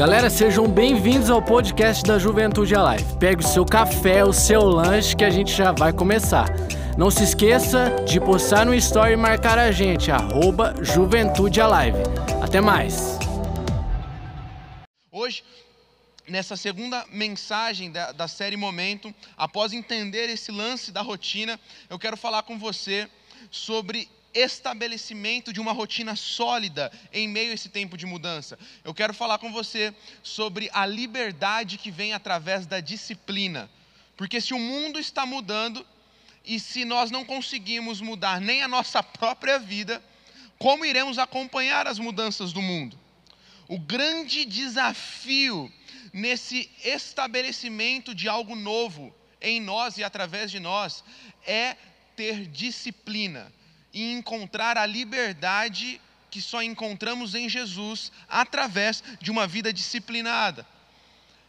Galera, sejam bem-vindos ao podcast da Juventude Alive. Pegue o seu café, o seu lanche que a gente já vai começar. Não se esqueça de postar no story e marcar a gente, arroba Juventude Alive. Até mais! Hoje, nessa segunda mensagem da, da série Momento, após entender esse lance da rotina, eu quero falar com você sobre estabelecimento de uma rotina sólida em meio a esse tempo de mudança. Eu quero falar com você sobre a liberdade que vem através da disciplina. Porque se o mundo está mudando e se nós não conseguimos mudar nem a nossa própria vida, como iremos acompanhar as mudanças do mundo? O grande desafio nesse estabelecimento de algo novo em nós e através de nós é ter disciplina e encontrar a liberdade que só encontramos em Jesus através de uma vida disciplinada.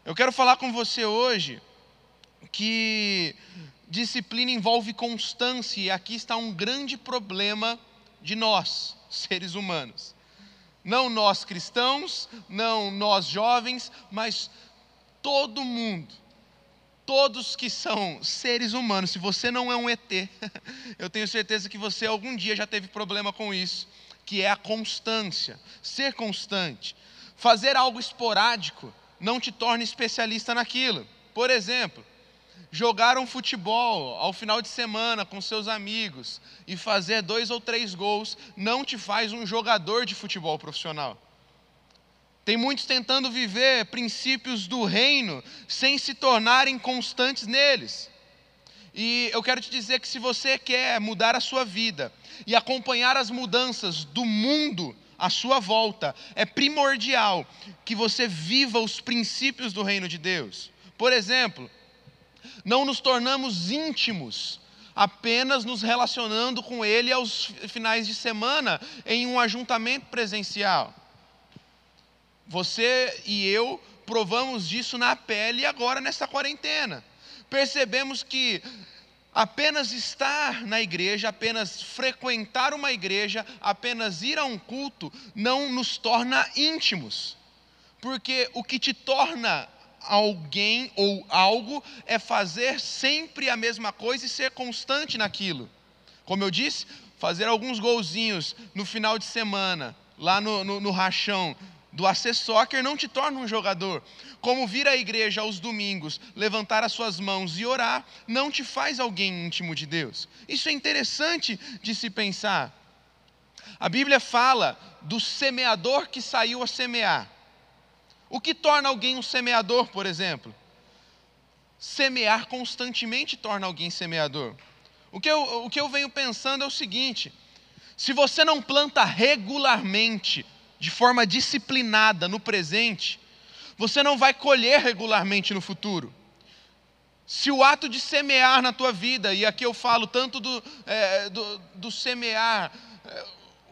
Eu quero falar com você hoje que disciplina envolve constância, e aqui está um grande problema de nós, seres humanos. Não nós cristãos, não nós jovens, mas todo mundo todos que são seres humanos, se você não é um ET, eu tenho certeza que você algum dia já teve problema com isso, que é a constância, ser constante. Fazer algo esporádico não te torna especialista naquilo. Por exemplo, jogar um futebol ao final de semana com seus amigos e fazer dois ou três gols não te faz um jogador de futebol profissional. Tem muitos tentando viver princípios do reino sem se tornarem constantes neles. E eu quero te dizer que se você quer mudar a sua vida e acompanhar as mudanças do mundo à sua volta, é primordial que você viva os princípios do reino de Deus. Por exemplo, não nos tornamos íntimos apenas nos relacionando com Ele aos finais de semana em um ajuntamento presencial. Você e eu provamos disso na pele agora nessa quarentena. Percebemos que apenas estar na igreja, apenas frequentar uma igreja, apenas ir a um culto, não nos torna íntimos. Porque o que te torna alguém ou algo é fazer sempre a mesma coisa e ser constante naquilo. Como eu disse, fazer alguns golzinhos no final de semana, lá no, no, no rachão, do AC Soccer não te torna um jogador. Como vir à igreja aos domingos, levantar as suas mãos e orar, não te faz alguém íntimo de Deus. Isso é interessante de se pensar. A Bíblia fala do semeador que saiu a semear. O que torna alguém um semeador, por exemplo? Semear constantemente torna alguém semeador. O que eu, o que eu venho pensando é o seguinte: se você não planta regularmente, de forma disciplinada no presente, você não vai colher regularmente no futuro. Se o ato de semear na tua vida, e aqui eu falo tanto do, é, do, do semear é,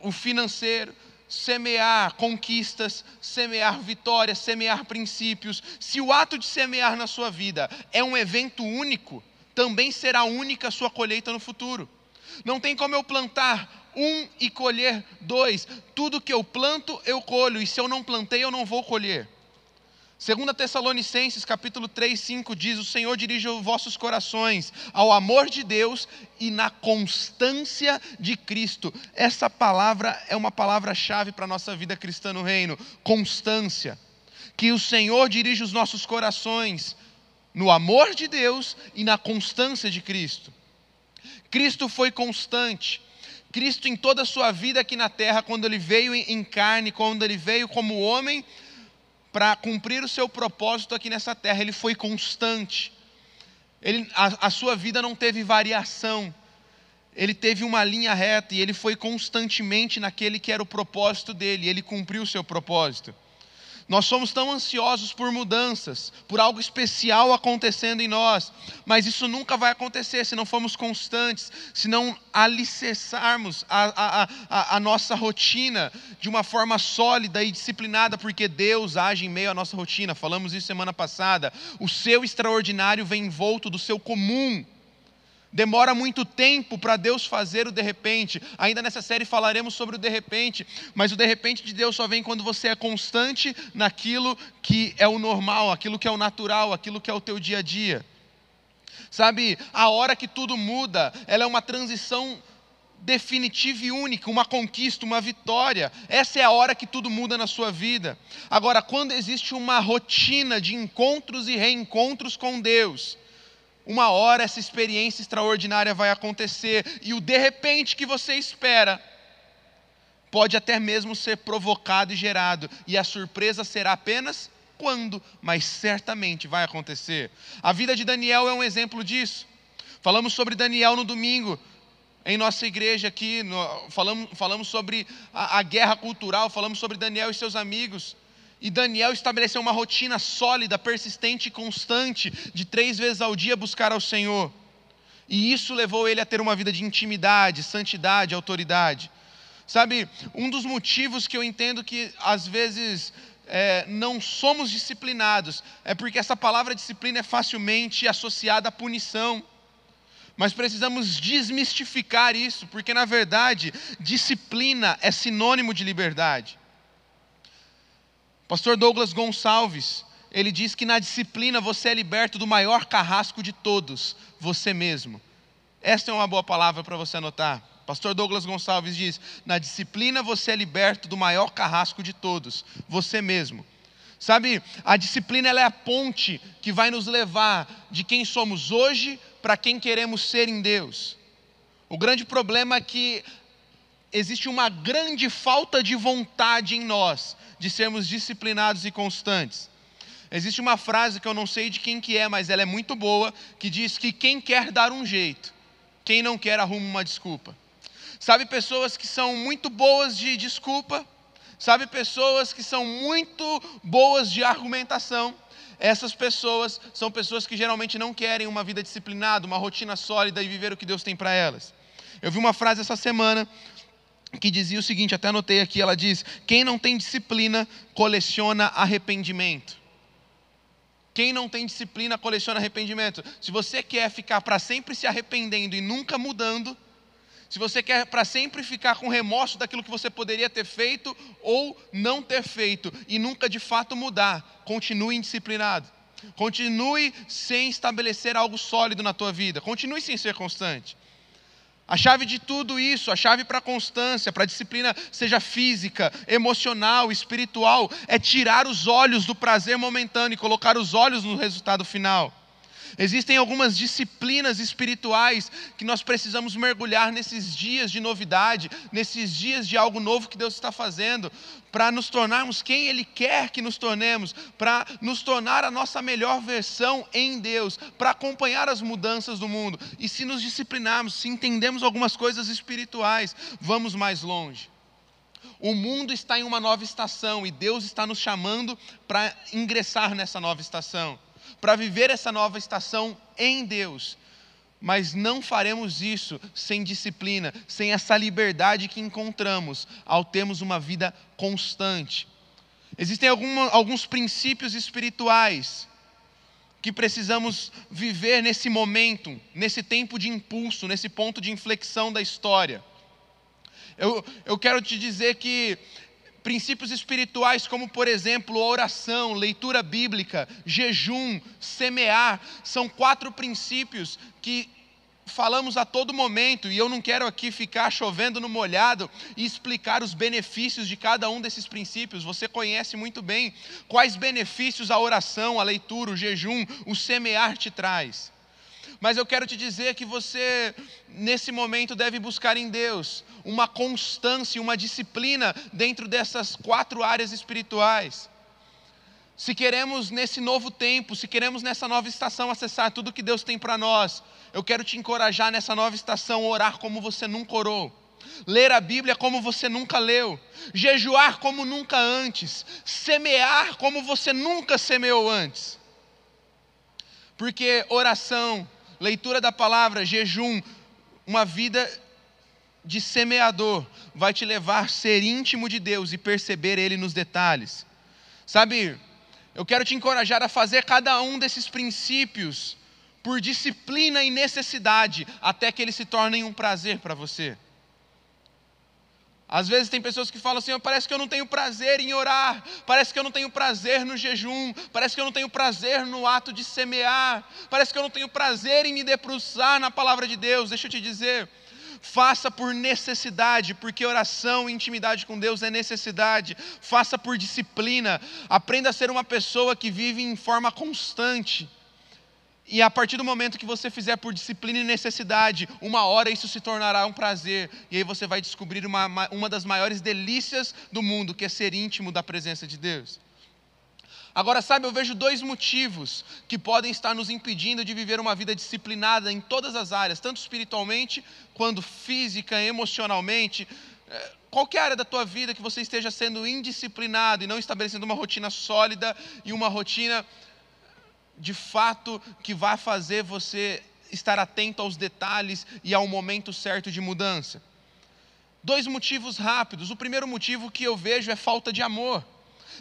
o financeiro, semear conquistas, semear vitórias, semear princípios, se o ato de semear na sua vida é um evento único, também será única a sua colheita no futuro. Não tem como eu plantar um e colher dois. Tudo que eu planto, eu colho, e se eu não plantei, eu não vou colher. Segunda Tessalonicenses, capítulo 3, 5 diz: "O Senhor dirige os vossos corações ao amor de Deus e na constância de Cristo". Essa palavra é uma palavra-chave para a nossa vida cristã no reino, constância. Que o Senhor dirige os nossos corações no amor de Deus e na constância de Cristo. Cristo foi constante. Cristo em toda a sua vida aqui na terra, quando ele veio em carne, quando ele veio como homem, para cumprir o seu propósito aqui nessa terra, ele foi constante. Ele, a, a sua vida não teve variação. Ele teve uma linha reta e ele foi constantemente naquele que era o propósito dele, ele cumpriu o seu propósito. Nós somos tão ansiosos por mudanças, por algo especial acontecendo em nós, mas isso nunca vai acontecer se não formos constantes, se não alicerçarmos a, a, a, a, nossa rotina de uma forma sólida e disciplinada, porque Deus age em meio à nossa rotina. Falamos isso semana passada. O seu extraordinário vem envolto do seu comum. Demora muito tempo para Deus fazer o de repente. Ainda nessa série falaremos sobre o de repente, mas o de repente de Deus só vem quando você é constante naquilo que é o normal, aquilo que é o natural, aquilo que é o teu dia a dia. Sabe, a hora que tudo muda, ela é uma transição definitiva e única, uma conquista, uma vitória. Essa é a hora que tudo muda na sua vida. Agora, quando existe uma rotina de encontros e reencontros com Deus, uma hora essa experiência extraordinária vai acontecer e o de repente que você espera pode até mesmo ser provocado e gerado, e a surpresa será apenas quando, mas certamente vai acontecer. A vida de Daniel é um exemplo disso. Falamos sobre Daniel no domingo, em nossa igreja aqui, no, falamos, falamos sobre a, a guerra cultural, falamos sobre Daniel e seus amigos. E Daniel estabeleceu uma rotina sólida, persistente e constante, de três vezes ao dia buscar ao Senhor. E isso levou ele a ter uma vida de intimidade, santidade, autoridade. Sabe, um dos motivos que eu entendo que às vezes é, não somos disciplinados é porque essa palavra disciplina é facilmente associada à punição. Mas precisamos desmistificar isso, porque na verdade, disciplina é sinônimo de liberdade. Pastor Douglas Gonçalves, ele diz que na disciplina você é liberto do maior carrasco de todos, você mesmo. Esta é uma boa palavra para você anotar. Pastor Douglas Gonçalves diz: na disciplina você é liberto do maior carrasco de todos, você mesmo. Sabe, a disciplina é a ponte que vai nos levar de quem somos hoje para quem queremos ser em Deus. O grande problema é que existe uma grande falta de vontade em nós de sermos disciplinados e constantes. Existe uma frase que eu não sei de quem que é, mas ela é muito boa, que diz que quem quer dar um jeito, quem não quer arruma uma desculpa. Sabe pessoas que são muito boas de desculpa, sabe pessoas que são muito boas de argumentação. Essas pessoas são pessoas que geralmente não querem uma vida disciplinada, uma rotina sólida e viver o que Deus tem para elas. Eu vi uma frase essa semana que dizia o seguinte, até anotei aqui, ela diz: "Quem não tem disciplina coleciona arrependimento". Quem não tem disciplina coleciona arrependimento. Se você quer ficar para sempre se arrependendo e nunca mudando, se você quer para sempre ficar com remorso daquilo que você poderia ter feito ou não ter feito e nunca de fato mudar, continue indisciplinado. Continue sem estabelecer algo sólido na tua vida. Continue sem ser constante. A chave de tudo isso, a chave para a constância, para a disciplina, seja física, emocional, espiritual, é tirar os olhos do prazer momentâneo e colocar os olhos no resultado final. Existem algumas disciplinas espirituais que nós precisamos mergulhar nesses dias de novidade, nesses dias de algo novo que Deus está fazendo, para nos tornarmos quem Ele quer que nos tornemos, para nos tornar a nossa melhor versão em Deus, para acompanhar as mudanças do mundo. E se nos disciplinarmos, se entendemos algumas coisas espirituais, vamos mais longe. O mundo está em uma nova estação e Deus está nos chamando para ingressar nessa nova estação para viver essa nova estação em Deus. Mas não faremos isso sem disciplina, sem essa liberdade que encontramos ao termos uma vida constante. Existem alguma, alguns princípios espirituais que precisamos viver nesse momento, nesse tempo de impulso, nesse ponto de inflexão da história. Eu, eu quero te dizer que princípios espirituais, como por exemplo oração, leitura bíblica, jejum, semear, são quatro princípios que falamos a todo momento, e eu não quero aqui ficar chovendo no molhado e explicar os benefícios de cada um desses princípios. Você conhece muito bem quais benefícios a oração, a leitura, o jejum, o semear te traz. Mas eu quero te dizer que você, nesse momento, deve buscar em Deus uma constância, uma disciplina dentro dessas quatro áreas espirituais. Se queremos nesse novo tempo, se queremos nessa nova estação acessar tudo que Deus tem para nós, eu quero te encorajar nessa nova estação orar como você nunca orou, ler a Bíblia como você nunca leu, jejuar como nunca antes, semear como você nunca semeou antes. Porque oração, leitura da palavra, jejum, uma vida de semeador vai te levar a ser íntimo de Deus e perceber Ele nos detalhes. Sabe, eu quero te encorajar a fazer cada um desses princípios por disciplina e necessidade, até que eles se tornem um prazer para você. Às vezes tem pessoas que falam assim: parece que eu não tenho prazer em orar, parece que eu não tenho prazer no jejum, parece que eu não tenho prazer no ato de semear, parece que eu não tenho prazer em me debruçar na palavra de Deus. Deixa eu te dizer, faça por necessidade, porque oração e intimidade com Deus é necessidade. Faça por disciplina, aprenda a ser uma pessoa que vive em forma constante. E a partir do momento que você fizer por disciplina e necessidade, uma hora isso se tornará um prazer. E aí você vai descobrir uma, uma das maiores delícias do mundo, que é ser íntimo da presença de Deus. Agora, sabe, eu vejo dois motivos que podem estar nos impedindo de viver uma vida disciplinada em todas as áreas, tanto espiritualmente quanto física, emocionalmente. É, qualquer área da tua vida que você esteja sendo indisciplinado e não estabelecendo uma rotina sólida e uma rotina de fato que vai fazer você estar atento aos detalhes e ao momento certo de mudança. Dois motivos rápidos. O primeiro motivo que eu vejo é falta de amor.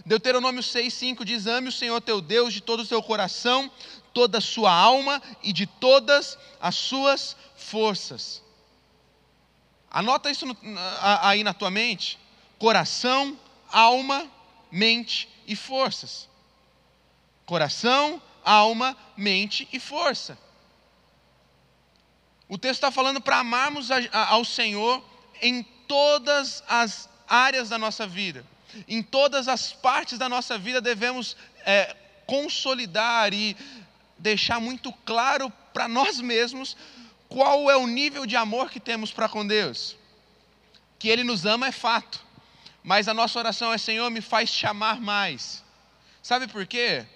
Deuteronômio 6,5 diz: Ame o Senhor teu Deus de todo o seu coração, toda a sua alma e de todas as suas forças. Anota isso no, aí na tua mente: coração, alma, mente e forças. Coração, alma, mente e força. O texto está falando para amarmos a, a, ao Senhor em todas as áreas da nossa vida, em todas as partes da nossa vida devemos é, consolidar e deixar muito claro para nós mesmos qual é o nível de amor que temos para com Deus. Que Ele nos ama é fato, mas a nossa oração é: Senhor, me faz te amar mais. Sabe por quê?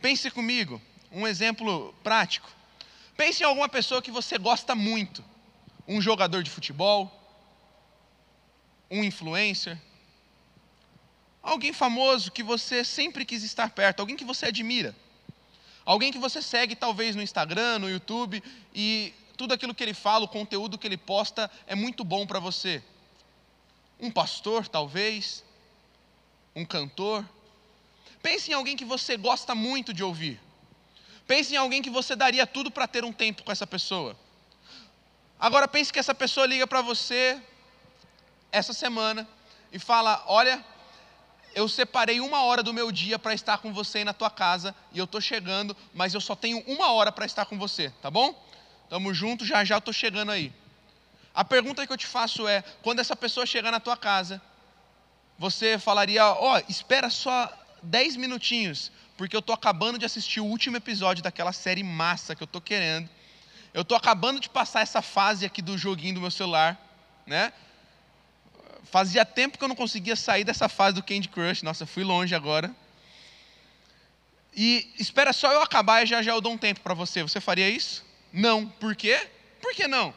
Pense comigo, um exemplo prático. Pense em alguma pessoa que você gosta muito. Um jogador de futebol, um influencer, alguém famoso que você sempre quis estar perto, alguém que você admira. Alguém que você segue talvez no Instagram, no YouTube e tudo aquilo que ele fala, o conteúdo que ele posta é muito bom para você. Um pastor, talvez, um cantor, Pense em alguém que você gosta muito de ouvir. Pense em alguém que você daria tudo para ter um tempo com essa pessoa. Agora pense que essa pessoa liga para você essa semana e fala: Olha, eu separei uma hora do meu dia para estar com você aí na tua casa e eu estou chegando, mas eu só tenho uma hora para estar com você, tá bom? Tamo junto, já já estou chegando aí. A pergunta que eu te faço é: quando essa pessoa chegar na tua casa, você falaria: Ó, oh, espera só 10 minutinhos, porque eu estou acabando de assistir o último episódio daquela série massa que eu estou querendo. Eu estou acabando de passar essa fase aqui do joguinho do meu celular, né? Fazia tempo que eu não conseguia sair dessa fase do Candy Crush. Nossa, fui longe agora. E espera só eu acabar e já já eu dou um tempo para você. Você faria isso? Não. Por quê? Por que não?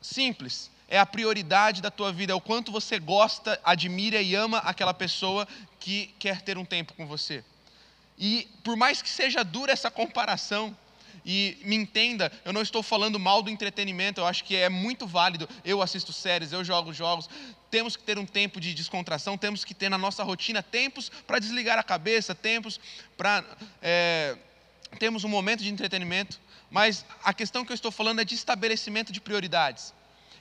Simples é a prioridade da tua vida, é o quanto você gosta, admira e ama aquela pessoa que quer ter um tempo com você. E por mais que seja dura essa comparação, e me entenda, eu não estou falando mal do entretenimento, eu acho que é muito válido. Eu assisto séries, eu jogo jogos. Temos que ter um tempo de descontração, temos que ter na nossa rotina tempos para desligar a cabeça, tempos para. É, temos um momento de entretenimento, mas a questão que eu estou falando é de estabelecimento de prioridades.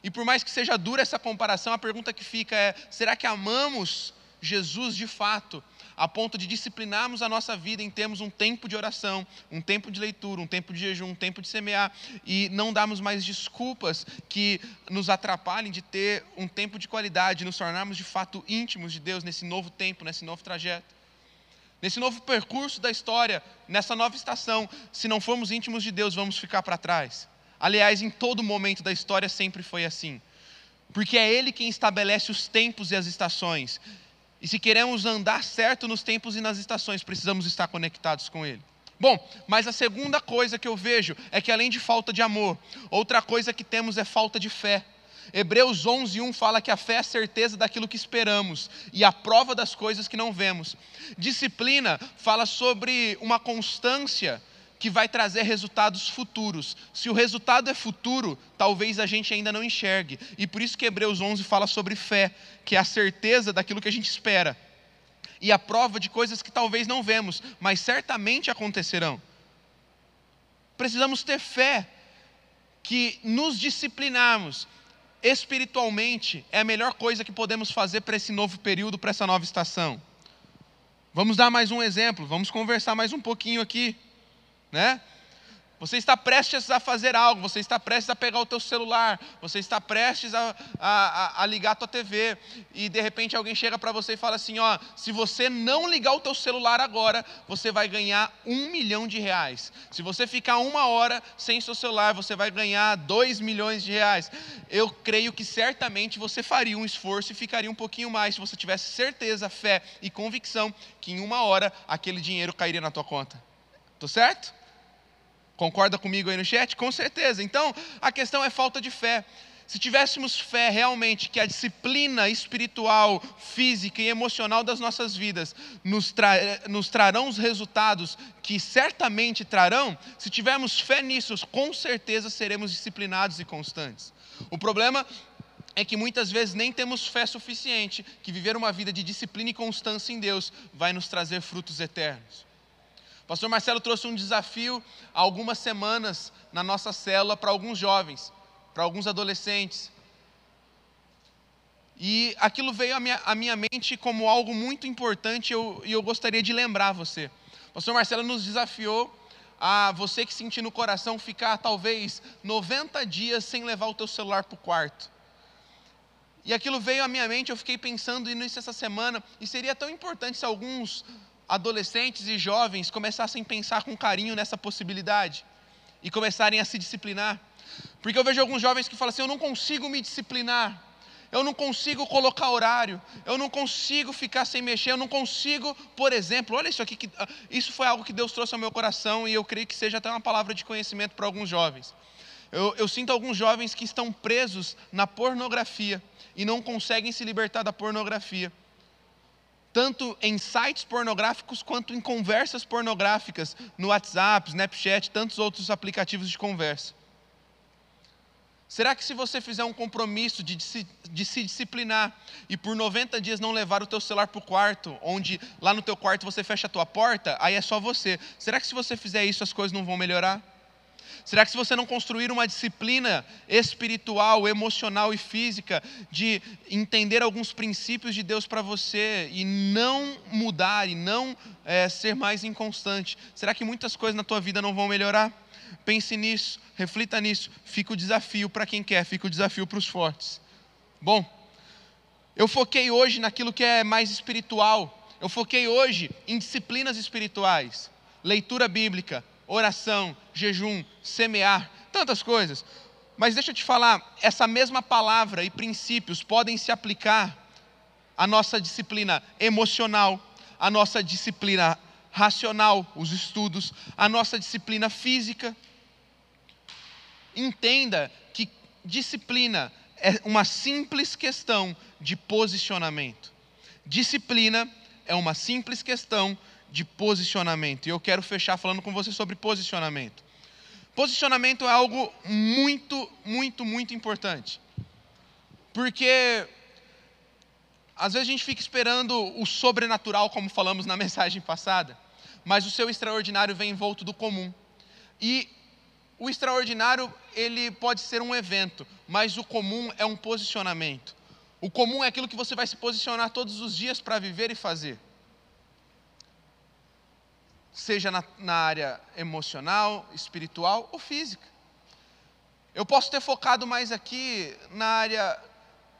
E por mais que seja dura essa comparação, a pergunta que fica é: será que amamos Jesus de fato, a ponto de disciplinarmos a nossa vida em termos um tempo de oração, um tempo de leitura, um tempo de jejum, um tempo de semear e não darmos mais desculpas que nos atrapalhem de ter um tempo de qualidade, nos tornarmos de fato íntimos de Deus nesse novo tempo, nesse novo trajeto? Nesse novo percurso da história, nessa nova estação, se não formos íntimos de Deus, vamos ficar para trás. Aliás, em todo momento da história sempre foi assim. Porque é Ele quem estabelece os tempos e as estações. E se queremos andar certo nos tempos e nas estações, precisamos estar conectados com Ele. Bom, mas a segunda coisa que eu vejo é que além de falta de amor, outra coisa que temos é falta de fé. Hebreus 11, 1 fala que a fé é a certeza daquilo que esperamos e a prova das coisas que não vemos. Disciplina fala sobre uma constância que vai trazer resultados futuros. Se o resultado é futuro, talvez a gente ainda não enxergue. E por isso que Hebreus 11 fala sobre fé, que é a certeza daquilo que a gente espera. E a prova de coisas que talvez não vemos, mas certamente acontecerão. Precisamos ter fé que nos disciplinarmos espiritualmente é a melhor coisa que podemos fazer para esse novo período, para essa nova estação. Vamos dar mais um exemplo, vamos conversar mais um pouquinho aqui, né? Você está prestes a fazer algo, você está prestes a pegar o teu celular, você está prestes a, a, a ligar a tua TV e de repente alguém chega para você e fala assim, ó, se você não ligar o teu celular agora, você vai ganhar um milhão de reais. Se você ficar uma hora sem seu celular, você vai ganhar dois milhões de reais. Eu creio que certamente você faria um esforço e ficaria um pouquinho mais se você tivesse certeza, fé e convicção que em uma hora aquele dinheiro cairia na tua conta. Tô certo? Concorda comigo aí no chat? Com certeza. Então, a questão é falta de fé. Se tivéssemos fé realmente que a disciplina espiritual, física e emocional das nossas vidas nos, tra nos trarão os resultados que certamente trarão, se tivermos fé nisso, com certeza seremos disciplinados e constantes. O problema é que muitas vezes nem temos fé suficiente que viver uma vida de disciplina e constância em Deus vai nos trazer frutos eternos. Pastor Marcelo trouxe um desafio há algumas semanas na nossa célula para alguns jovens, para alguns adolescentes. E aquilo veio à minha, à minha mente como algo muito importante e eu, eu gostaria de lembrar você. O pastor Marcelo nos desafiou a você que sentir no coração ficar talvez 90 dias sem levar o teu celular para o quarto. E aquilo veio à minha mente, eu fiquei pensando nisso essa semana, e seria tão importante se alguns adolescentes e jovens começassem a pensar com carinho nessa possibilidade e começarem a se disciplinar. Porque eu vejo alguns jovens que falam assim: eu não consigo me disciplinar, eu não consigo colocar horário, eu não consigo ficar sem mexer, eu não consigo, por exemplo, olha isso aqui, que, ah, isso foi algo que Deus trouxe ao meu coração e eu creio que seja até uma palavra de conhecimento para alguns jovens. Eu, eu sinto alguns jovens que estão presos na pornografia e não conseguem se libertar da pornografia tanto em sites pornográficos quanto em conversas pornográficas no WhatsApp, Snapchat, tantos outros aplicativos de conversa. Será que se você fizer um compromisso de, se, de se disciplinar e por 90 dias não levar o teu celular para o quarto, onde lá no teu quarto você fecha a tua porta, aí é só você. Será que se você fizer isso as coisas não vão melhorar? Será que se você não construir uma disciplina espiritual, emocional e física de entender alguns princípios de Deus para você e não mudar e não é, ser mais inconstante, será que muitas coisas na tua vida não vão melhorar? Pense nisso, reflita nisso. Fica o desafio para quem quer, fica o desafio para os fortes. Bom, eu foquei hoje naquilo que é mais espiritual. Eu foquei hoje em disciplinas espirituais, leitura bíblica, oração, jejum, semear, tantas coisas. Mas deixa eu te falar, essa mesma palavra e princípios podem se aplicar à nossa disciplina emocional, à nossa disciplina racional, os estudos, à nossa disciplina física. Entenda que disciplina é uma simples questão de posicionamento. Disciplina é uma simples questão de posicionamento. E eu quero fechar falando com você sobre posicionamento. Posicionamento é algo muito, muito, muito importante. Porque às vezes a gente fica esperando o sobrenatural, como falamos na mensagem passada, mas o seu extraordinário vem envolto do comum. E o extraordinário, ele pode ser um evento, mas o comum é um posicionamento. O comum é aquilo que você vai se posicionar todos os dias para viver e fazer seja na, na área emocional, espiritual ou física. Eu posso ter focado mais aqui na área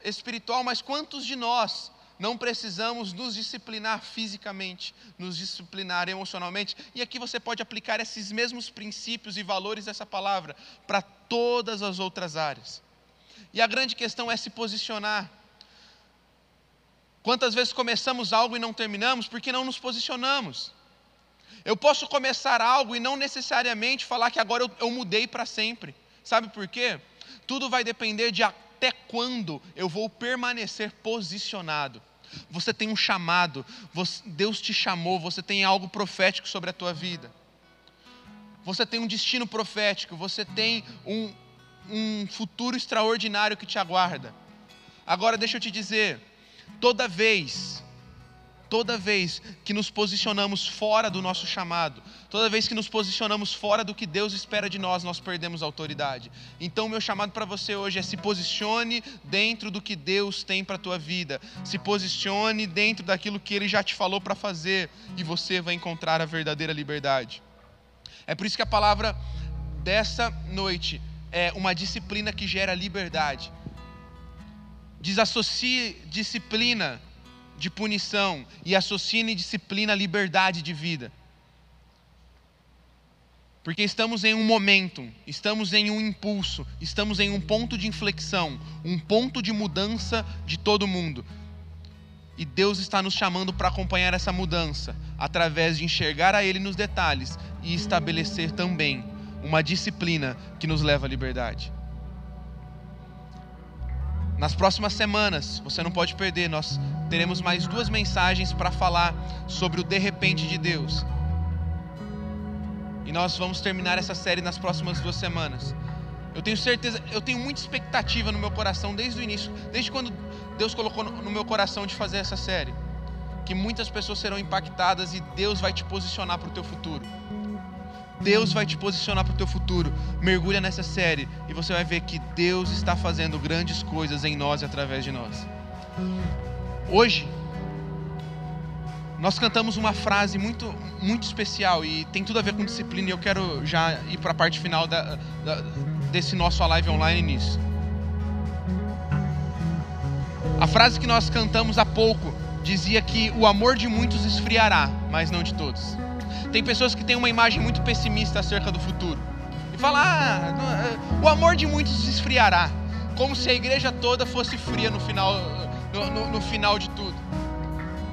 espiritual, mas quantos de nós não precisamos nos disciplinar fisicamente, nos disciplinar emocionalmente? E aqui você pode aplicar esses mesmos princípios e valores dessa palavra para todas as outras áreas. E a grande questão é se posicionar. Quantas vezes começamos algo e não terminamos porque não nos posicionamos? Eu posso começar algo e não necessariamente falar que agora eu, eu mudei para sempre. Sabe por quê? Tudo vai depender de até quando eu vou permanecer posicionado. Você tem um chamado, você, Deus te chamou, você tem algo profético sobre a tua vida. Você tem um destino profético, você tem um, um futuro extraordinário que te aguarda. Agora deixa eu te dizer, toda vez toda vez que nos posicionamos fora do nosso chamado, toda vez que nos posicionamos fora do que Deus espera de nós, nós perdemos autoridade. Então, meu chamado para você hoje é se posicione dentro do que Deus tem para a tua vida, se posicione dentro daquilo que Ele já te falou para fazer, e você vai encontrar a verdadeira liberdade. É por isso que a palavra dessa noite é uma disciplina que gera liberdade. Desassocie disciplina de punição e associe disciplina à liberdade de vida. Porque estamos em um momento, estamos em um impulso, estamos em um ponto de inflexão, um ponto de mudança de todo mundo. E Deus está nos chamando para acompanhar essa mudança, através de enxergar a Ele nos detalhes e estabelecer também uma disciplina que nos leva à liberdade. Nas próximas semanas, você não pode perder, nós teremos mais duas mensagens para falar sobre o de repente de Deus. E nós vamos terminar essa série nas próximas duas semanas. Eu tenho certeza, eu tenho muita expectativa no meu coração desde o início, desde quando Deus colocou no meu coração de fazer essa série, que muitas pessoas serão impactadas e Deus vai te posicionar para o teu futuro. Deus vai te posicionar para o teu futuro. Mergulha nessa série e você vai ver que Deus está fazendo grandes coisas em nós e através de nós. Hoje, nós cantamos uma frase muito, muito especial e tem tudo a ver com disciplina. E eu quero já ir para a parte final da, da, desse nosso live online nisso. A frase que nós cantamos há pouco dizia que o amor de muitos esfriará, mas não de todos. Tem pessoas que têm uma imagem muito pessimista acerca do futuro. E falam, ah, eh, o amor de muitos esfriará. Como se a igreja toda fosse fria no final, no, no, no final de tudo.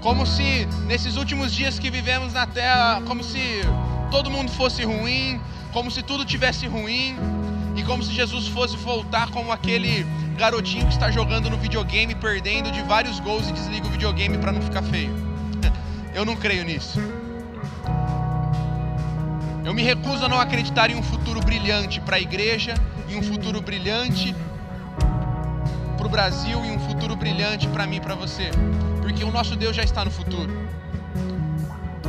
Como se nesses últimos dias que vivemos na terra, como se todo mundo fosse ruim, como se tudo tivesse ruim, e como se Jesus fosse voltar como aquele garotinho que está jogando no videogame, perdendo de vários gols e desliga o videogame para não ficar feio. Eu não creio nisso. Eu me recuso a não acreditar em um futuro brilhante para a igreja, em um futuro brilhante para o Brasil e um futuro brilhante para mim e para você, porque o nosso Deus já está no futuro.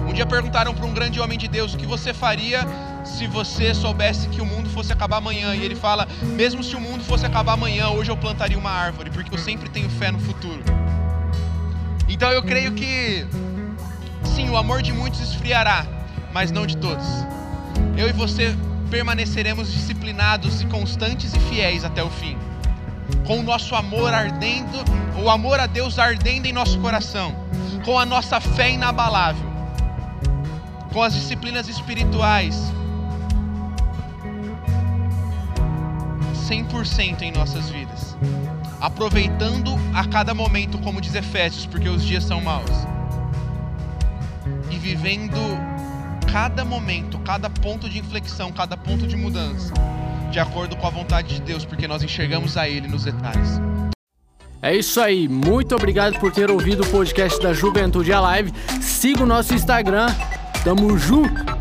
Um dia perguntaram para um grande homem de Deus o que você faria se você soubesse que o mundo fosse acabar amanhã. E ele fala: mesmo se o mundo fosse acabar amanhã, hoje eu plantaria uma árvore, porque eu sempre tenho fé no futuro. Então eu creio que, sim, o amor de muitos esfriará, mas não de todos eu e você permaneceremos disciplinados e constantes e fiéis até o fim. Com o nosso amor ardendo, o amor a Deus ardendo em nosso coração, com a nossa fé inabalável, com as disciplinas espirituais 100% em nossas vidas. Aproveitando a cada momento, como diz Efésios, porque os dias são maus. E vivendo cada momento, cada ponto de inflexão, cada ponto de mudança, de acordo com a vontade de Deus, porque nós enxergamos a Ele nos detalhes. É isso aí, muito obrigado por ter ouvido o podcast da Juventude Alive. Siga o nosso Instagram, tamo junto!